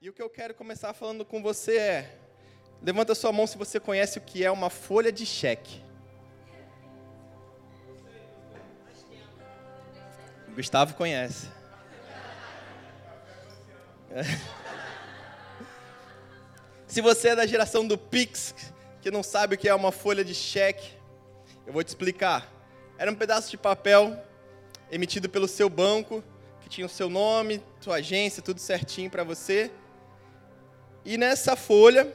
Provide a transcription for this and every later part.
E o que eu quero começar falando com você é: levanta sua mão se você conhece o que é uma folha de cheque. O Gustavo conhece. Se você é da geração do Pix, que não sabe o que é uma folha de cheque, eu vou te explicar. Era um pedaço de papel emitido pelo seu banco, que tinha o seu nome, sua agência, tudo certinho para você. E nessa folha,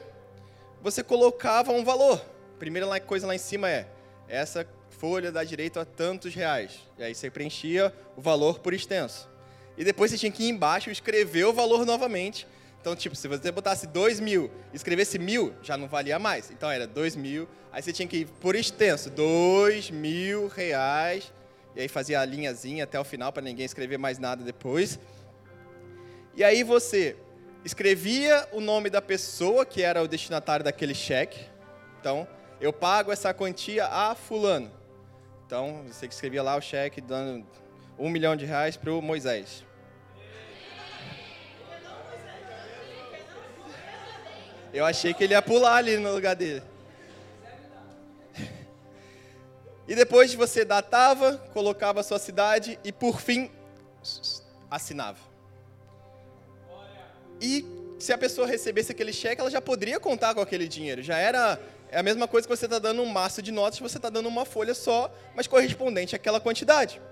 você colocava um valor. Primeira coisa lá em cima é: essa folha dá direito a tantos reais. E aí você preenchia o valor por extenso. E depois você tinha que ir embaixo e escrever o valor novamente. Então, tipo, se você botasse dois mil e escrevesse mil, já não valia mais. Então era dois mil. Aí você tinha que ir por extenso, dois mil reais. E aí fazia a linhazinha até o final para ninguém escrever mais nada depois. E aí você escrevia o nome da pessoa que era o destinatário daquele cheque. Então, eu pago essa quantia a fulano. Então, você que escrevia lá o cheque dando um milhão de reais para o Moisés. Eu achei que ele ia pular ali no lugar dele. E depois você datava, colocava a sua cidade e, por fim, assinava. E se a pessoa recebesse aquele cheque, ela já poderia contar com aquele dinheiro. Já era é a mesma coisa que você está dando um maço de notas, você está dando uma folha só, mas correspondente àquela quantidade.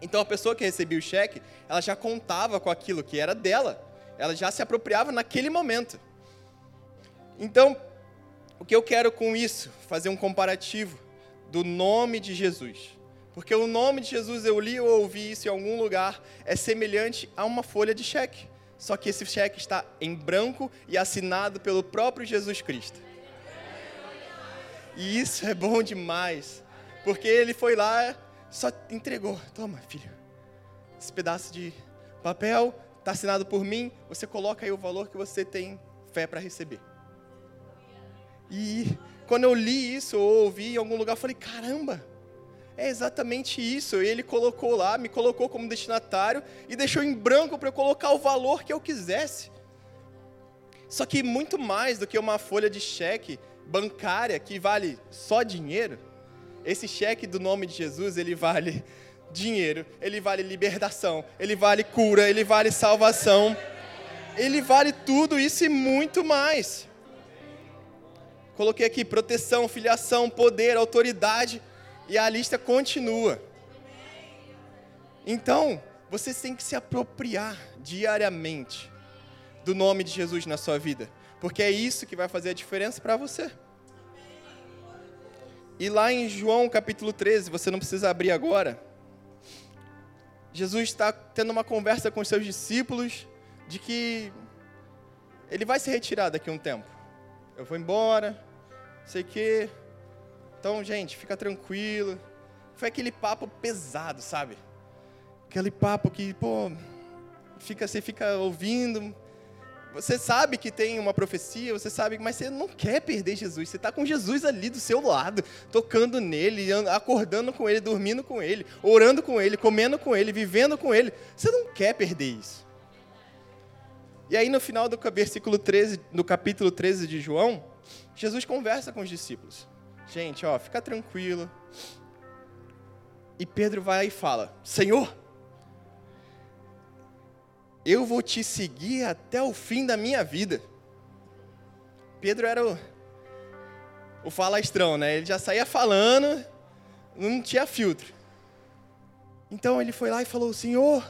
Então a pessoa que recebia o cheque, ela já contava com aquilo que era dela. Ela já se apropriava naquele momento. Então, o que eu quero com isso? Fazer um comparativo do nome de Jesus. Porque o nome de Jesus, eu li ou ouvi isso em algum lugar, é semelhante a uma folha de cheque. Só que esse cheque está em branco e assinado pelo próprio Jesus Cristo. E isso é bom demais, porque ele foi lá, só entregou. Toma, filho, esse pedaço de papel está assinado por mim, você coloca aí o valor que você tem fé para receber. E quando eu li isso ou ouvi em algum lugar, eu falei: caramba, é exatamente isso. Ele colocou lá, me colocou como destinatário e deixou em branco para eu colocar o valor que eu quisesse. Só que muito mais do que uma folha de cheque bancária que vale só dinheiro, esse cheque do nome de Jesus, ele vale dinheiro, ele vale libertação, ele vale cura, ele vale salvação. Ele vale tudo isso e muito mais. Coloquei aqui proteção, filiação, poder, autoridade. E a lista continua. Então, você tem que se apropriar diariamente do nome de Jesus na sua vida, porque é isso que vai fazer a diferença para você. E lá em João capítulo 13, você não precisa abrir agora. Jesus está tendo uma conversa com os seus discípulos de que ele vai se retirar daqui a um tempo. Eu vou embora, sei que, então, gente, fica tranquilo. Foi aquele papo pesado, sabe? Aquele papo que, pô, fica, você fica ouvindo. Você sabe que tem uma profecia, você sabe, mas você não quer perder Jesus. Você está com Jesus ali do seu lado, tocando nele, acordando com ele, dormindo com ele, orando com ele, comendo com ele, vivendo com ele. Você não quer perder isso. E aí no final do versículo 13, do capítulo 13 de João, Jesus conversa com os discípulos. Gente, ó, fica tranquilo. E Pedro vai e fala: Senhor, eu vou te seguir até o fim da minha vida. Pedro era o, o falastrão, né? Ele já saía falando, não tinha filtro. Então ele foi lá e falou: Senhor,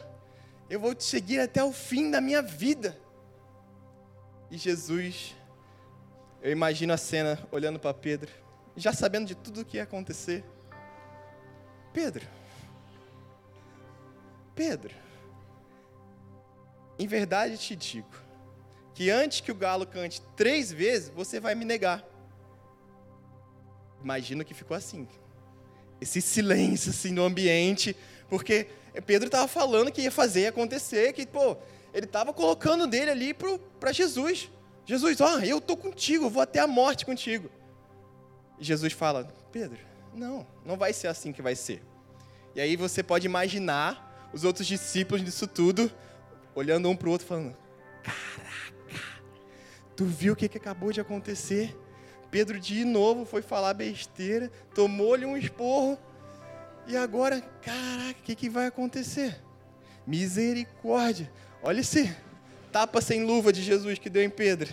eu vou te seguir até o fim da minha vida. E Jesus, eu imagino a cena olhando para Pedro já sabendo de tudo o que ia acontecer. Pedro, Pedro, em verdade te digo, que antes que o galo cante três vezes, você vai me negar. Imagino que ficou assim. Esse silêncio assim no ambiente, porque Pedro estava falando que ia fazer acontecer, que, pô, ele estava colocando dele ali para Jesus. Jesus, ó, eu estou contigo, eu vou até a morte contigo. E Jesus fala: Pedro, não, não vai ser assim que vai ser. E aí você pode imaginar os outros discípulos disso tudo, olhando um para o outro, falando: Caraca, Tu viu o que, que acabou de acontecer? Pedro de novo foi falar besteira, tomou-lhe um esporro. E agora, caraca, o que, que vai acontecer? Misericórdia. Olha esse tapa sem luva de Jesus que deu em Pedro.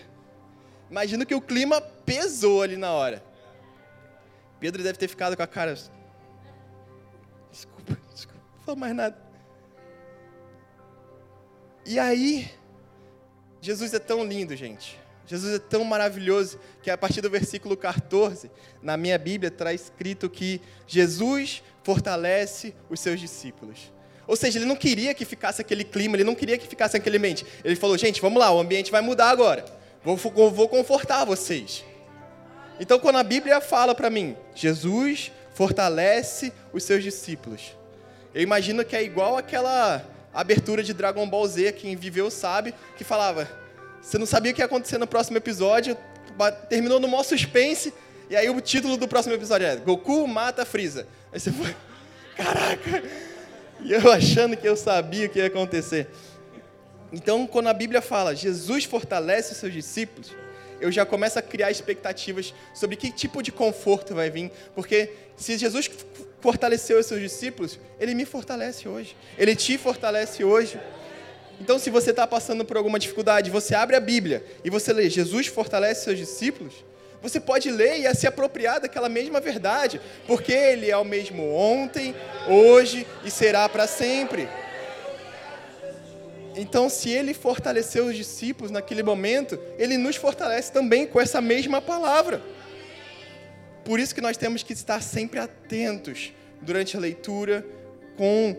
Imagina que o clima pesou ali na hora. Pedro deve ter ficado com a cara. Desculpa, desculpa, não falo mais nada. E aí, Jesus é tão lindo, gente. Jesus é tão maravilhoso que a partir do versículo 14, na minha Bíblia, traz escrito que Jesus fortalece os seus discípulos. Ou seja, ele não queria que ficasse aquele clima, ele não queria que ficasse aquele ambiente. Ele falou, gente, vamos lá, o ambiente vai mudar agora. Vou, vou confortar vocês. Então, quando a Bíblia fala para mim, Jesus fortalece os seus discípulos, eu imagino que é igual aquela abertura de Dragon Ball Z, quem viveu sabe, que falava, você não sabia o que ia acontecer no próximo episódio, terminou no maior suspense, e aí o título do próximo episódio é Goku mata Freeza. Aí você foi, caraca, e eu achando que eu sabia o que ia acontecer. Então, quando a Bíblia fala Jesus fortalece os seus discípulos, eu já começo a criar expectativas sobre que tipo de conforto vai vir, porque se Jesus fortaleceu os seus discípulos, ele me fortalece hoje, ele te fortalece hoje. Então, se você está passando por alguma dificuldade, você abre a Bíblia e você lê Jesus fortalece seus discípulos, você pode ler e se apropriar daquela mesma verdade, porque Ele é o mesmo ontem, hoje e será para sempre. Então, se Ele fortaleceu os discípulos naquele momento, Ele nos fortalece também com essa mesma palavra. Por isso que nós temos que estar sempre atentos durante a leitura, com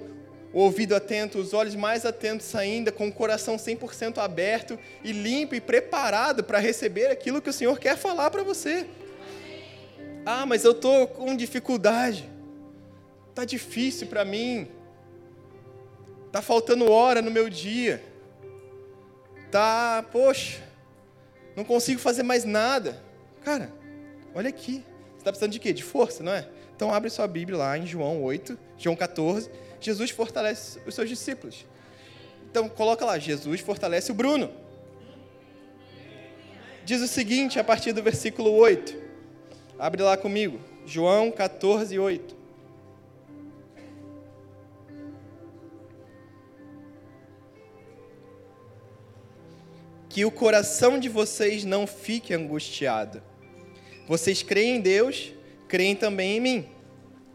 o ouvido atento, os olhos mais atentos ainda, com o coração 100% aberto e limpo e preparado para receber aquilo que o Senhor quer falar para você. Ah, mas eu estou com dificuldade. Está difícil para mim. Está faltando hora no meu dia. Tá, poxa, não consigo fazer mais nada. Cara, olha aqui. Você está precisando de quê? De força, não é? Então abre sua Bíblia lá em João 8, João 14. Jesus fortalece os seus discípulos. Então coloca lá, Jesus fortalece o Bruno. Diz o seguinte a partir do versículo 8. Abre lá comigo. João 14, 8. Que o coração de vocês não fique angustiado. Vocês creem em Deus, creem também em mim.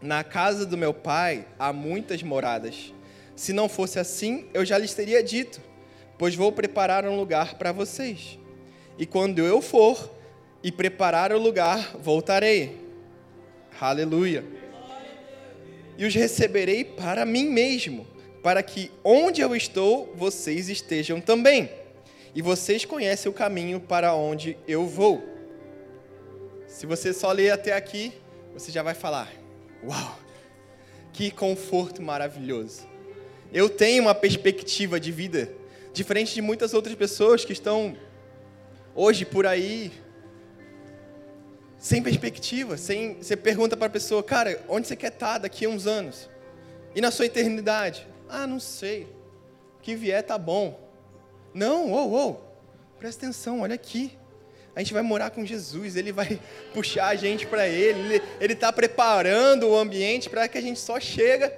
Na casa do meu pai há muitas moradas. Se não fosse assim, eu já lhes teria dito, pois vou preparar um lugar para vocês. E quando eu for e preparar o lugar, voltarei. Aleluia. E os receberei para mim mesmo, para que onde eu estou, vocês estejam também e vocês conhecem o caminho para onde eu vou. Se você só ler até aqui, você já vai falar: Uau, que conforto maravilhoso. Eu tenho uma perspectiva de vida diferente de muitas outras pessoas que estão hoje por aí sem perspectiva, sem você pergunta para a pessoa, cara, onde você quer estar daqui a uns anos? E na sua eternidade? Ah, não sei. O que vier tá bom. Não, ou, ou, presta atenção, olha aqui. A gente vai morar com Jesus, Ele vai puxar a gente para Ele, Ele está preparando o ambiente para que a gente só chega.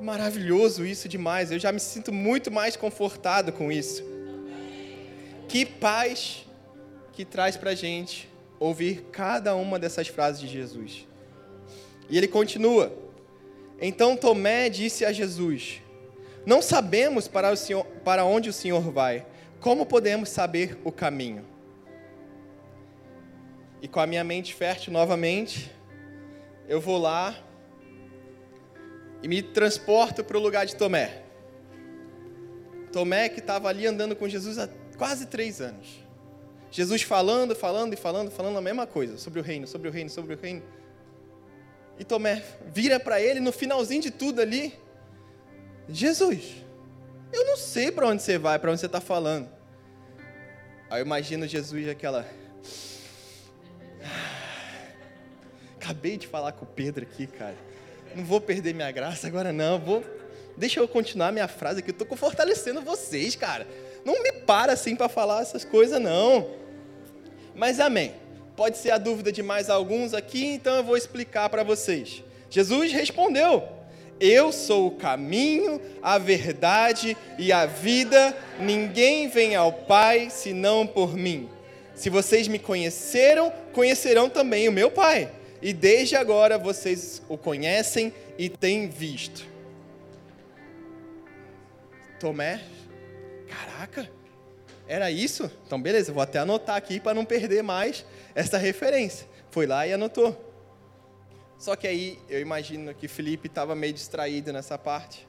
Maravilhoso isso demais, eu já me sinto muito mais confortado com isso. Que paz que traz para a gente ouvir cada uma dessas frases de Jesus. E ele continua: Então Tomé disse a Jesus: não sabemos para, o Senhor, para onde o Senhor vai. Como podemos saber o caminho? E com a minha mente fértil novamente, eu vou lá e me transporto para o lugar de Tomé. Tomé que estava ali andando com Jesus há quase três anos. Jesus falando, falando e falando, falando a mesma coisa sobre o reino, sobre o reino, sobre o reino. E Tomé vira para ele no finalzinho de tudo ali Jesus, eu não sei para onde você vai, para onde você está falando. Aí eu imagino Jesus aquela. Acabei de falar com o Pedro aqui, cara. Não vou perder minha graça agora, não. Vou. Deixa eu continuar minha frase aqui. Eu estou fortalecendo vocês, cara. não me para assim para falar essas coisas, não. Mas amém. Pode ser a dúvida de mais alguns aqui, então eu vou explicar para vocês. Jesus respondeu: Eu sou o caminho, a verdade e a vida. Ninguém vem ao Pai senão por mim. Se vocês me conheceram, conhecerão também o meu Pai. E desde agora vocês o conhecem e têm visto. Tomé, caraca, era isso? Então, beleza, vou até anotar aqui para não perder mais essa referência. Foi lá e anotou. Só que aí eu imagino que Felipe estava meio distraído nessa parte.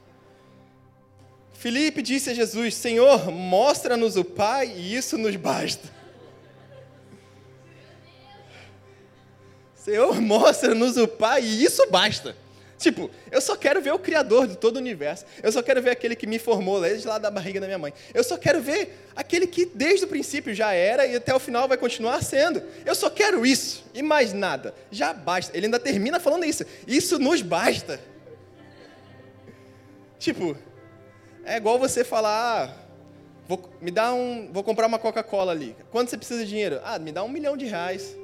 Felipe disse a Jesus: Senhor, mostra-nos o Pai e isso nos basta. Senhor, mostra-nos o Pai e isso basta. Tipo, eu só quero ver o Criador de todo o universo. Eu só quero ver aquele que me formou desde lá da barriga da minha mãe. Eu só quero ver aquele que desde o princípio já era e até o final vai continuar sendo. Eu só quero isso e mais nada. Já basta. Ele ainda termina falando isso. Isso nos basta. Tipo, é igual você falar, ah, vou, me dá um, vou comprar uma Coca-Cola ali. Quanto você precisa de dinheiro? Ah, me dá um milhão de reais.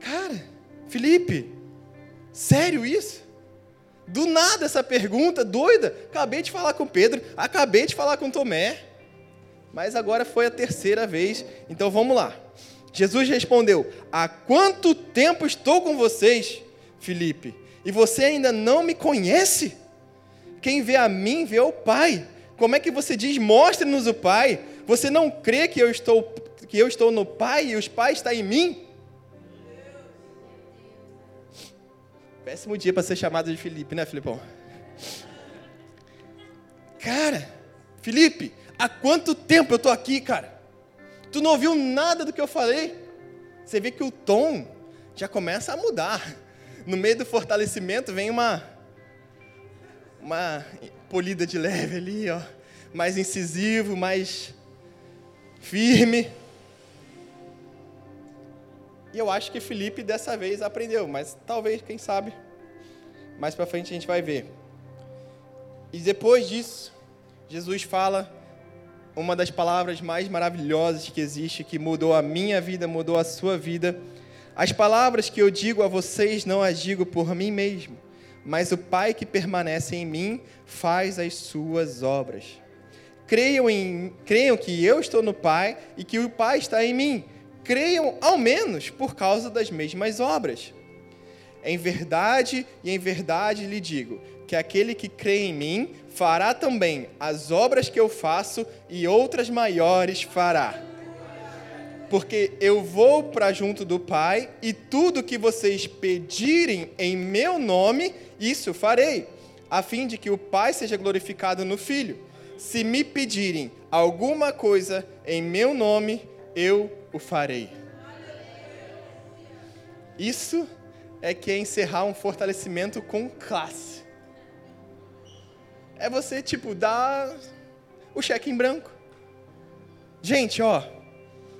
Cara, Felipe, Sério isso? Do nada essa pergunta doida. Acabei de falar com Pedro, acabei de falar com Tomé. Mas agora foi a terceira vez. Então vamos lá. Jesus respondeu: Há quanto tempo estou com vocês, Felipe? E você ainda não me conhece? Quem vê a mim vê o Pai. Como é que você diz: Mostre-nos o Pai? Você não crê que eu estou que eu estou no Pai e os pais estão em mim? Péssimo dia para ser chamado de Felipe, né, Filipão? Cara, Felipe, há quanto tempo eu tô aqui, cara? Tu não ouviu nada do que eu falei? Você vê que o tom já começa a mudar. No meio do fortalecimento vem uma uma polida de leve ali, ó, mais incisivo, mais firme. E eu acho que Felipe dessa vez aprendeu, mas talvez, quem sabe, mais para frente a gente vai ver. E depois disso, Jesus fala uma das palavras mais maravilhosas que existe, que mudou a minha vida, mudou a sua vida. As palavras que eu digo a vocês não as digo por mim mesmo, mas o Pai que permanece em mim faz as suas obras. Creiam, em, creiam que eu estou no Pai e que o Pai está em mim creiam ao menos por causa das mesmas obras. Em verdade e em verdade lhe digo que aquele que crê em mim fará também as obras que eu faço e outras maiores fará. Porque eu vou para junto do Pai e tudo que vocês pedirem em meu nome, isso farei, a fim de que o Pai seja glorificado no Filho. Se me pedirem alguma coisa em meu nome, eu o farei. Isso é que é encerrar um fortalecimento com classe. É você, tipo, dar o cheque em branco. Gente, ó,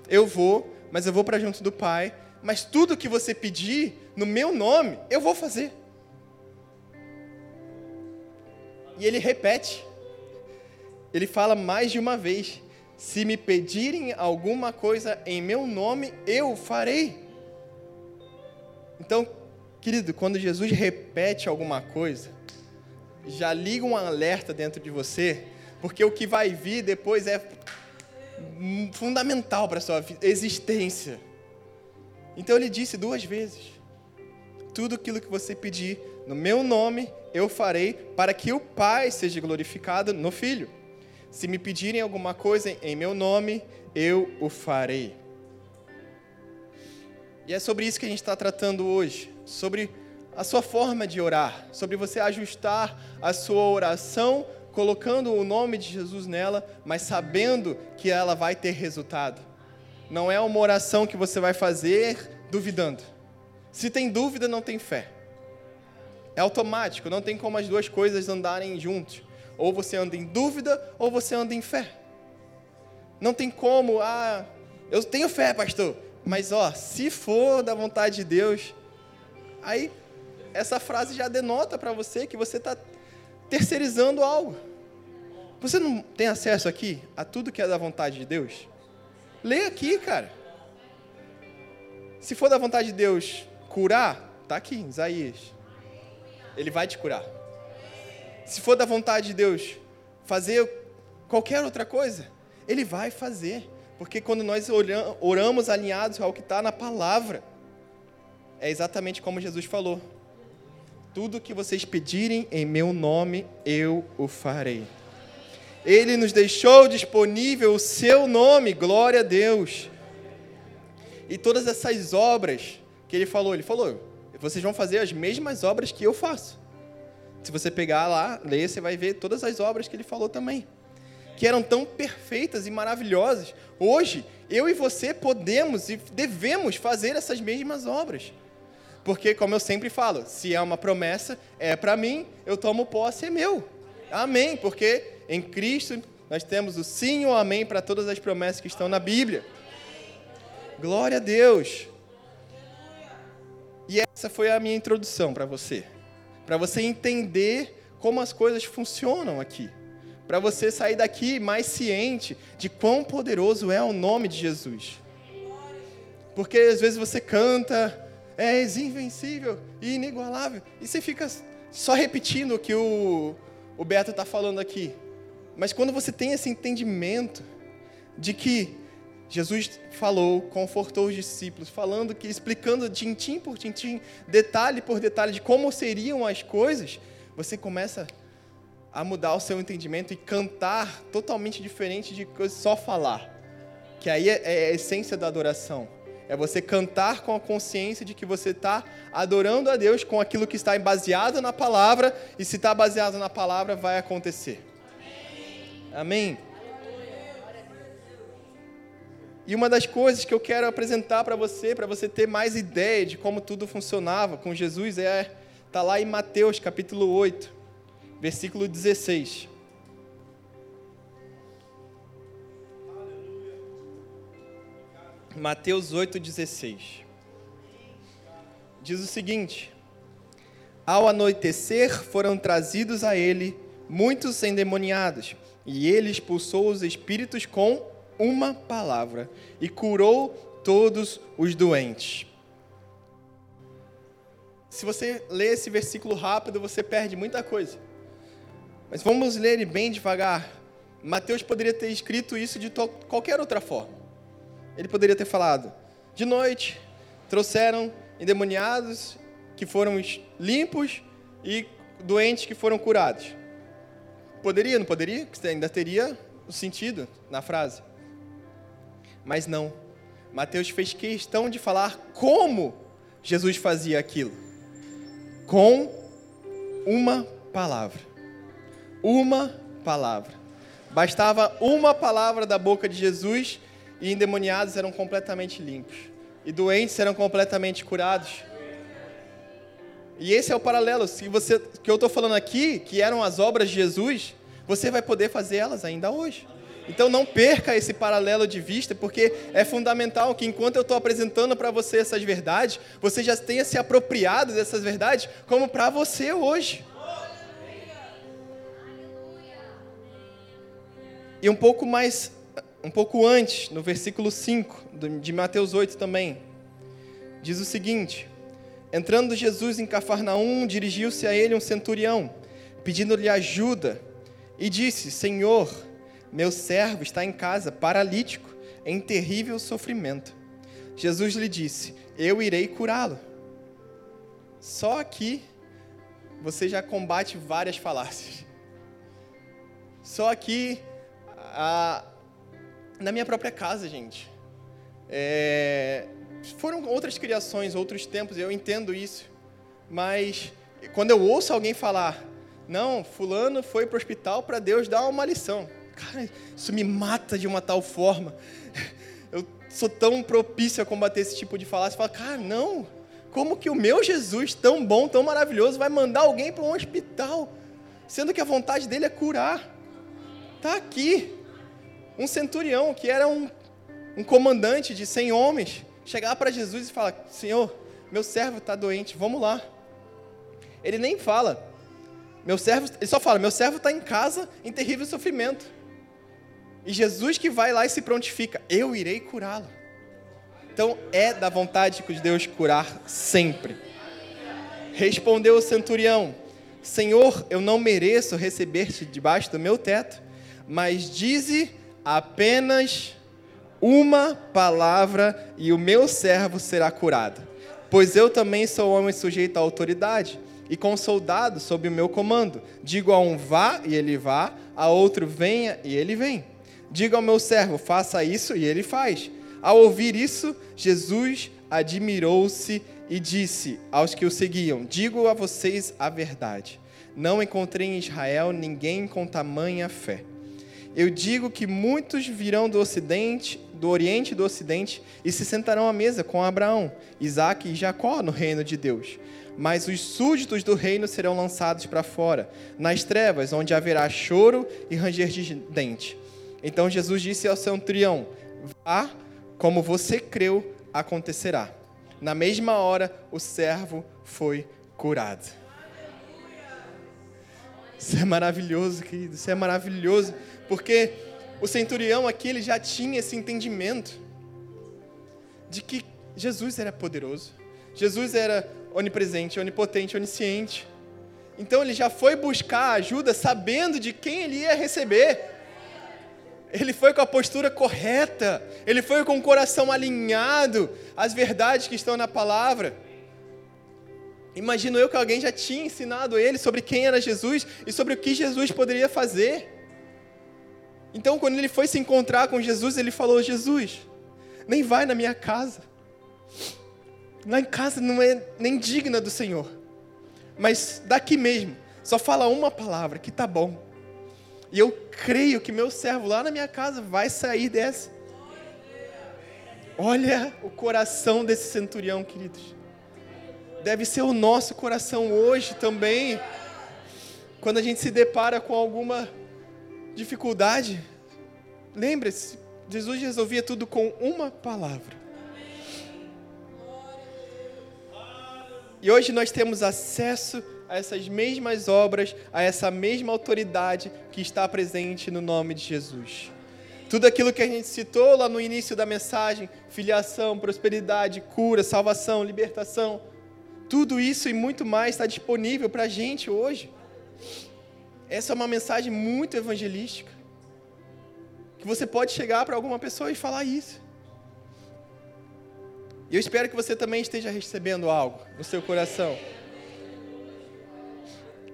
eu vou, mas eu vou para junto do Pai, mas tudo que você pedir no meu nome, eu vou fazer. E ele repete. Ele fala mais de uma vez: se me pedirem alguma coisa em meu nome, eu farei. Então, querido, quando Jesus repete alguma coisa, já liga um alerta dentro de você, porque o que vai vir depois é fundamental para a sua existência. Então ele disse duas vezes: Tudo aquilo que você pedir no meu nome, eu farei, para que o Pai seja glorificado no Filho. Se me pedirem alguma coisa em meu nome, eu o farei. E é sobre isso que a gente está tratando hoje, sobre a sua forma de orar, sobre você ajustar a sua oração, colocando o nome de Jesus nela, mas sabendo que ela vai ter resultado. Não é uma oração que você vai fazer duvidando. Se tem dúvida, não tem fé. É automático, não tem como as duas coisas andarem juntos. Ou você anda em dúvida, ou você anda em fé. Não tem como, ah, eu tenho fé, pastor. Mas ó, se for da vontade de Deus, aí essa frase já denota para você que você está terceirizando algo. Você não tem acesso aqui a tudo que é da vontade de Deus? Lê aqui, cara. Se for da vontade de Deus curar, tá aqui, Isaías. Ele vai te curar. Se for da vontade de Deus fazer qualquer outra coisa, Ele vai fazer. Porque quando nós oramos alinhados ao que está na palavra, é exatamente como Jesus falou: tudo que vocês pedirem em meu nome, eu o farei. Ele nos deixou disponível o seu nome, glória a Deus. E todas essas obras que ele falou, ele falou: vocês vão fazer as mesmas obras que eu faço. Se você pegar lá, ler, você vai ver todas as obras que ele falou também que eram tão perfeitas e maravilhosas, hoje eu e você podemos e devemos fazer essas mesmas obras. Porque, como eu sempre falo, se é uma promessa, é para mim, eu tomo posse, é meu. Amém. Porque em Cristo nós temos o sim ou amém para todas as promessas que estão na Bíblia. Glória a Deus. E essa foi a minha introdução para você. Para você entender como as coisas funcionam aqui para você sair daqui mais ciente de quão poderoso é o nome de Jesus. Porque às vezes você canta, é invencível e inigualável, e você fica só repetindo o que o, o Beto está falando aqui. Mas quando você tem esse entendimento de que Jesus falou, confortou os discípulos, falando que, explicando tintim por tintim, detalhe por detalhe de como seriam as coisas, você começa a mudar o seu entendimento e cantar totalmente diferente de só falar. Que aí é, é a essência da adoração. É você cantar com a consciência de que você está adorando a Deus com aquilo que está baseado na palavra, e se está baseado na palavra, vai acontecer. Amém? E uma das coisas que eu quero apresentar para você, para você ter mais ideia de como tudo funcionava com Jesus, é tá lá em Mateus capítulo 8 versículo 16. Mateus 8,16. Diz o seguinte: Ao anoitecer foram trazidos a ele muitos endemoniados, e ele expulsou os espíritos com uma palavra e curou todos os doentes. Se você ler esse versículo rápido, você perde muita coisa. Mas vamos ler ele bem devagar. Mateus poderia ter escrito isso de qualquer outra forma. Ele poderia ter falado: de noite trouxeram endemoniados que foram limpos e doentes que foram curados. Poderia, não poderia? Ainda teria o sentido na frase. Mas não. Mateus fez questão de falar como Jesus fazia aquilo. Com uma palavra uma palavra. Bastava uma palavra da boca de Jesus e endemoniados eram completamente limpos. E doentes eram completamente curados. E esse é o paralelo. Se você, que eu estou falando aqui, que eram as obras de Jesus, você vai poder fazer elas ainda hoje. Então não perca esse paralelo de vista, porque é fundamental que enquanto eu estou apresentando para você essas verdades, você já tenha se apropriado dessas verdades como para você hoje. E um pouco mais, um pouco antes, no versículo 5 de Mateus 8 também, diz o seguinte: Entrando Jesus em Cafarnaum, dirigiu-se a ele um centurião, pedindo-lhe ajuda, e disse: Senhor, meu servo está em casa, paralítico, em terrível sofrimento. Jesus lhe disse: Eu irei curá-lo. Só aqui você já combate várias falácias. Só aqui a, na minha própria casa, gente. É, foram outras criações, outros tempos, eu entendo isso. Mas quando eu ouço alguém falar, não, fulano foi para o hospital para Deus dar uma lição. Cara, isso me mata de uma tal forma. Eu sou tão propício a combater esse tipo de falácia. Fala, cara, não. Como que o meu Jesus, tão bom, tão maravilhoso, vai mandar alguém para um hospital? Sendo que a vontade dele é curar. Está aqui um centurião, que era um, um comandante de 100 homens, chegar para Jesus e falar: Senhor, meu servo está doente, vamos lá. Ele nem fala, Meu servo, ele só fala: Meu servo está em casa em terrível sofrimento. E Jesus que vai lá e se prontifica: Eu irei curá-lo. Então é da vontade de Deus curar sempre. Respondeu o centurião: Senhor, eu não mereço receber-te debaixo do meu teto, mas dize apenas uma palavra e o meu servo será curado. Pois eu também sou homem sujeito à autoridade e com soldados sob o meu comando. Digo a um vá e ele vá, a outro venha e ele vem. Digo ao meu servo, faça isso e ele faz. Ao ouvir isso, Jesus admirou-se e disse aos que o seguiam: Digo a vocês a verdade. Não encontrei em Israel ninguém com tamanha fé. Eu digo que muitos virão do ocidente, do oriente e do ocidente e se sentarão à mesa com Abraão, Isaque e Jacó no reino de Deus. Mas os súditos do reino serão lançados para fora, nas trevas, onde haverá choro e ranger de dente. Então Jesus disse ao centurião: Vá, como você creu, acontecerá. Na mesma hora, o servo foi curado. Isso é maravilhoso, querido. Isso é maravilhoso, porque o centurião aqui ele já tinha esse entendimento de que Jesus era poderoso. Jesus era onipresente, onipotente, onisciente. Então ele já foi buscar ajuda sabendo de quem ele ia receber. Ele foi com a postura correta, ele foi com o coração alinhado às verdades que estão na palavra. Imagino eu que alguém já tinha ensinado ele sobre quem era Jesus e sobre o que Jesus poderia fazer. Então, quando ele foi se encontrar com Jesus, ele falou: Jesus, nem vai na minha casa. Lá em casa não é nem digna do Senhor. Mas daqui mesmo, só fala uma palavra, que tá bom. E eu creio que meu servo lá na minha casa vai sair dessa. Olha o coração desse centurião, queridos. Deve ser o nosso coração hoje também. Quando a gente se depara com alguma dificuldade, lembre-se, Jesus resolvia tudo com uma palavra. E hoje nós temos acesso a essas mesmas obras, a essa mesma autoridade que está presente no nome de Jesus. Tudo aquilo que a gente citou lá no início da mensagem, filiação, prosperidade, cura, salvação, libertação, tudo isso e muito mais está disponível para a gente hoje. Essa é uma mensagem muito evangelística. Que você pode chegar para alguma pessoa e falar isso. E eu espero que você também esteja recebendo algo no seu coração.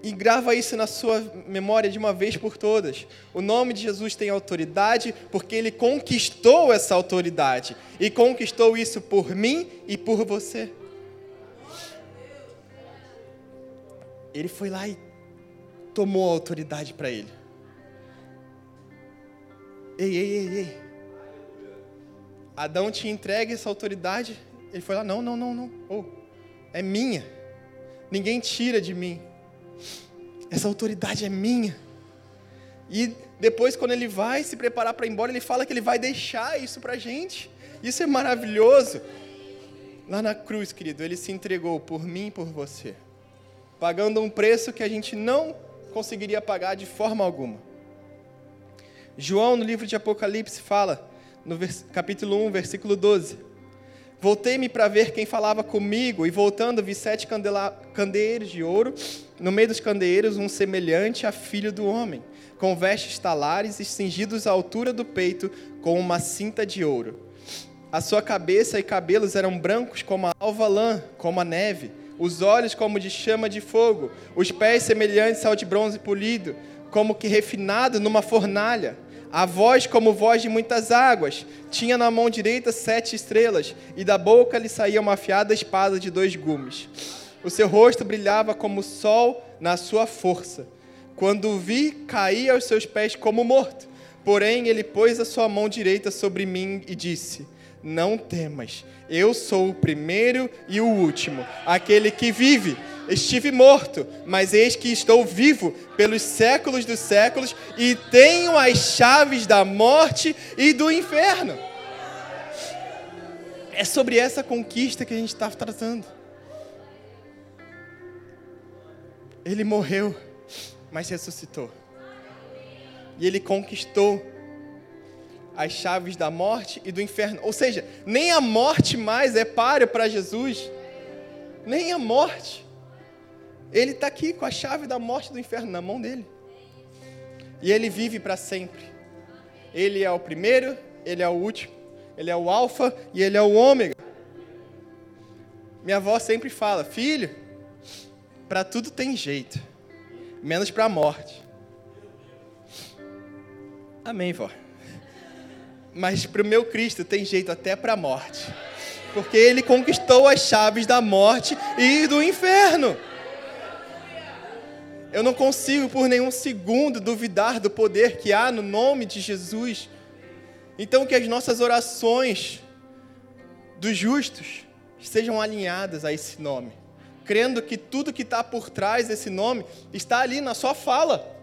E grava isso na sua memória de uma vez por todas. O nome de Jesus tem autoridade porque ele conquistou essa autoridade. E conquistou isso por mim e por você. Ele foi lá e tomou a autoridade para ele. Ei, ei, ei, ei. Adão te entrega essa autoridade. Ele foi lá, não, não, não, não. Oh, é minha. Ninguém tira de mim. Essa autoridade é minha. E depois, quando ele vai se preparar para ir embora, ele fala que ele vai deixar isso para a gente. Isso é maravilhoso. Lá na cruz, querido, ele se entregou por mim e por você, pagando um preço que a gente não conseguiria pagar de forma alguma. João, no livro de Apocalipse, fala, no capítulo 1, versículo 12: Voltei-me para ver quem falava comigo, e voltando, vi sete candeeiros de ouro, no meio dos candeeiros, um semelhante a filho do homem, com vestes talares e cingidos à altura do peito, com uma cinta de ouro. A sua cabeça e cabelos eram brancos como a alva lã, como a neve, os olhos como de chama de fogo, os pés semelhantes ao de bronze polido, como que refinado numa fornalha a voz como voz de muitas águas. Tinha na mão direita sete estrelas, e da boca lhe saía uma afiada espada de dois gumes. O seu rosto brilhava como o sol na sua força. Quando o vi, caí aos seus pés como morto. Porém, ele pôs a sua mão direita sobre mim e disse: Não temas, eu sou o primeiro e o último, aquele que vive. Estive morto, mas eis que estou vivo pelos séculos dos séculos e tenho as chaves da morte e do inferno. É sobre essa conquista que a gente está tratando. Ele morreu mas ressuscitou. E ele conquistou as chaves da morte e do inferno. Ou seja, nem a morte mais é páreo para Jesus. Nem a morte. Ele está aqui com a chave da morte e do inferno na mão dele. E ele vive para sempre. Ele é o primeiro, ele é o último, ele é o alfa e ele é o ômega. Minha avó sempre fala: "Filho, para tudo tem jeito, menos para a morte". Amém, vó. Mas para o meu Cristo tem jeito até para a morte. Porque ele conquistou as chaves da morte e do inferno. Eu não consigo por nenhum segundo duvidar do poder que há no nome de Jesus. Então, que as nossas orações dos justos estejam alinhadas a esse nome, crendo que tudo que está por trás desse nome está ali na sua fala.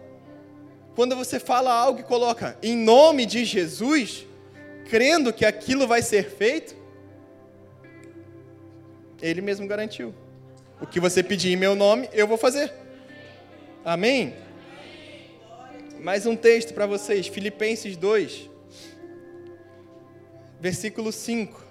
Quando você fala algo e coloca em nome de Jesus, crendo que aquilo vai ser feito, Ele mesmo garantiu. O que você pedir em meu nome, eu vou fazer. Amém? Mais um texto para vocês, Filipenses 2, versículo 5.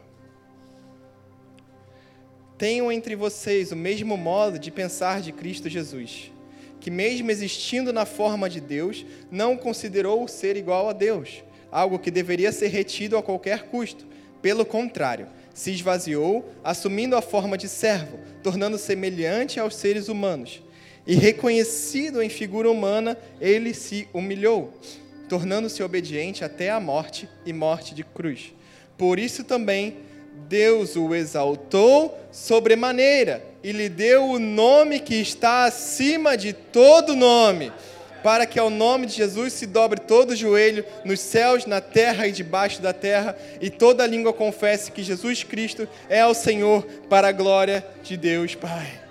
Tenham entre vocês o mesmo modo de pensar de Cristo Jesus, que, mesmo existindo na forma de Deus, não considerou ser igual a Deus algo que deveria ser retido a qualquer custo. Pelo contrário, se esvaziou, assumindo a forma de servo, tornando-se semelhante aos seres humanos. E reconhecido em figura humana, ele se humilhou, tornando-se obediente até a morte e morte de cruz. Por isso também Deus o exaltou sobremaneira e lhe deu o nome que está acima de todo nome para que ao nome de Jesus se dobre todo o joelho nos céus, na terra e debaixo da terra, e toda língua confesse que Jesus Cristo é o Senhor, para a glória de Deus Pai.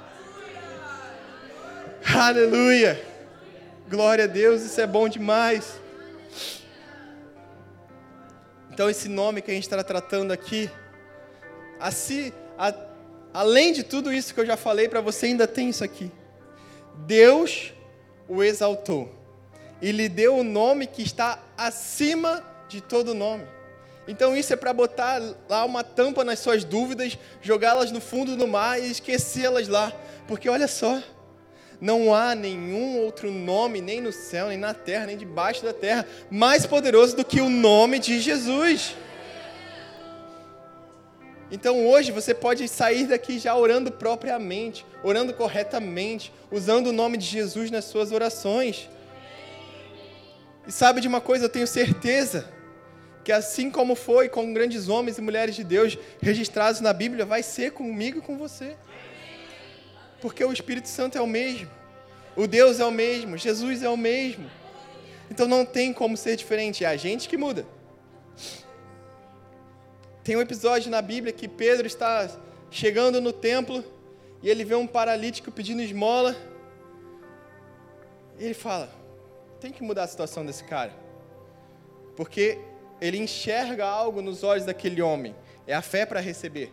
Aleluia! Glória a Deus, isso é bom demais. Então, esse nome que a gente está tratando aqui, a, além de tudo isso que eu já falei para você, ainda tem isso aqui. Deus o exaltou e lhe deu o nome que está acima de todo nome. Então isso é para botar lá uma tampa nas suas dúvidas, jogá-las no fundo do mar e esquecê-las lá. Porque olha só, não há nenhum outro nome, nem no céu, nem na terra, nem debaixo da terra, mais poderoso do que o nome de Jesus. Então hoje você pode sair daqui já orando propriamente, orando corretamente, usando o nome de Jesus nas suas orações. E sabe de uma coisa, eu tenho certeza que assim como foi com grandes homens e mulheres de Deus registrados na Bíblia, vai ser comigo e com você. Porque o Espírito Santo é o mesmo, o Deus é o mesmo, Jesus é o mesmo. Então não tem como ser diferente, é a gente que muda. Tem um episódio na Bíblia que Pedro está chegando no templo e ele vê um paralítico pedindo esmola. E ele fala: tem que mudar a situação desse cara. Porque ele enxerga algo nos olhos daquele homem. É a fé para receber.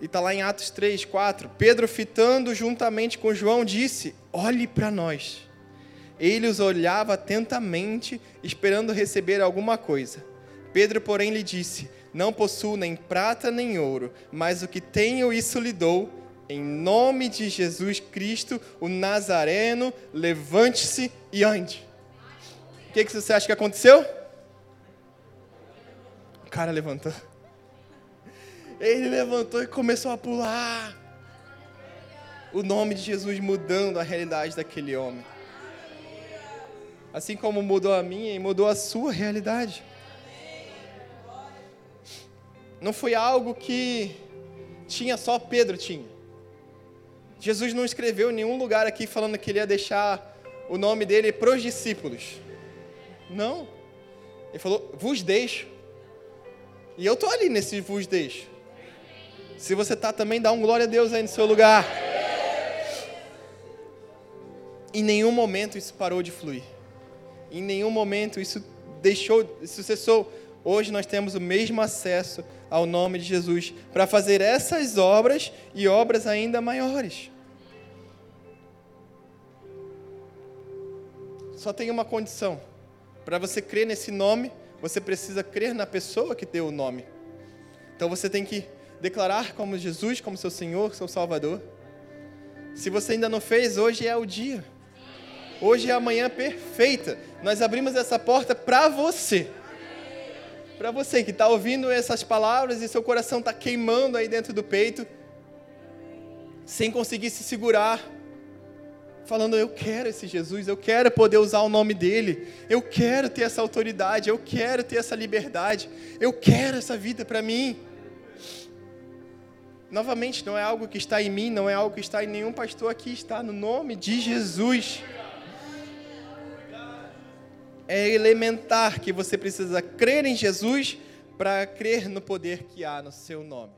E está lá em Atos 3, 4. Pedro, fitando juntamente com João, disse: Olhe para nós. Ele os olhava atentamente, esperando receber alguma coisa. Pedro, porém, lhe disse: Não possuo nem prata nem ouro, mas o que tenho, isso lhe dou. Em nome de Jesus Cristo, o Nazareno, levante-se e ande. O que, que você acha que aconteceu? O cara levantou. Ele levantou e começou a pular. O nome de Jesus mudando a realidade daquele homem. Assim como mudou a minha e mudou a sua realidade. Não foi algo que tinha só Pedro tinha. Jesus não escreveu em nenhum lugar aqui falando que ele ia deixar o nome dele para os discípulos. Não. Ele falou: "Vos deixo". E eu tô ali nesse vos deixo. Se você tá também dá um glória a Deus aí no seu lugar. Em nenhum momento isso parou de fluir. Em nenhum momento isso deixou, isso cessou. Hoje nós temos o mesmo acesso ao nome de Jesus para fazer essas obras e obras ainda maiores. só tem uma condição. Para você crer nesse nome, você precisa crer na pessoa que deu o nome. Então você tem que declarar como Jesus, como seu Senhor, seu Salvador. Se você ainda não fez, hoje é o dia. Hoje é a manhã perfeita. Nós abrimos essa porta para você. Para você que está ouvindo essas palavras e seu coração está queimando aí dentro do peito, sem conseguir se segurar, falando: Eu quero esse Jesus, eu quero poder usar o nome dele, eu quero ter essa autoridade, eu quero ter essa liberdade, eu quero essa vida para mim. Novamente, não é algo que está em mim, não é algo que está em nenhum pastor aqui, está no nome de Jesus é elementar que você precisa crer em Jesus para crer no poder que há no seu nome.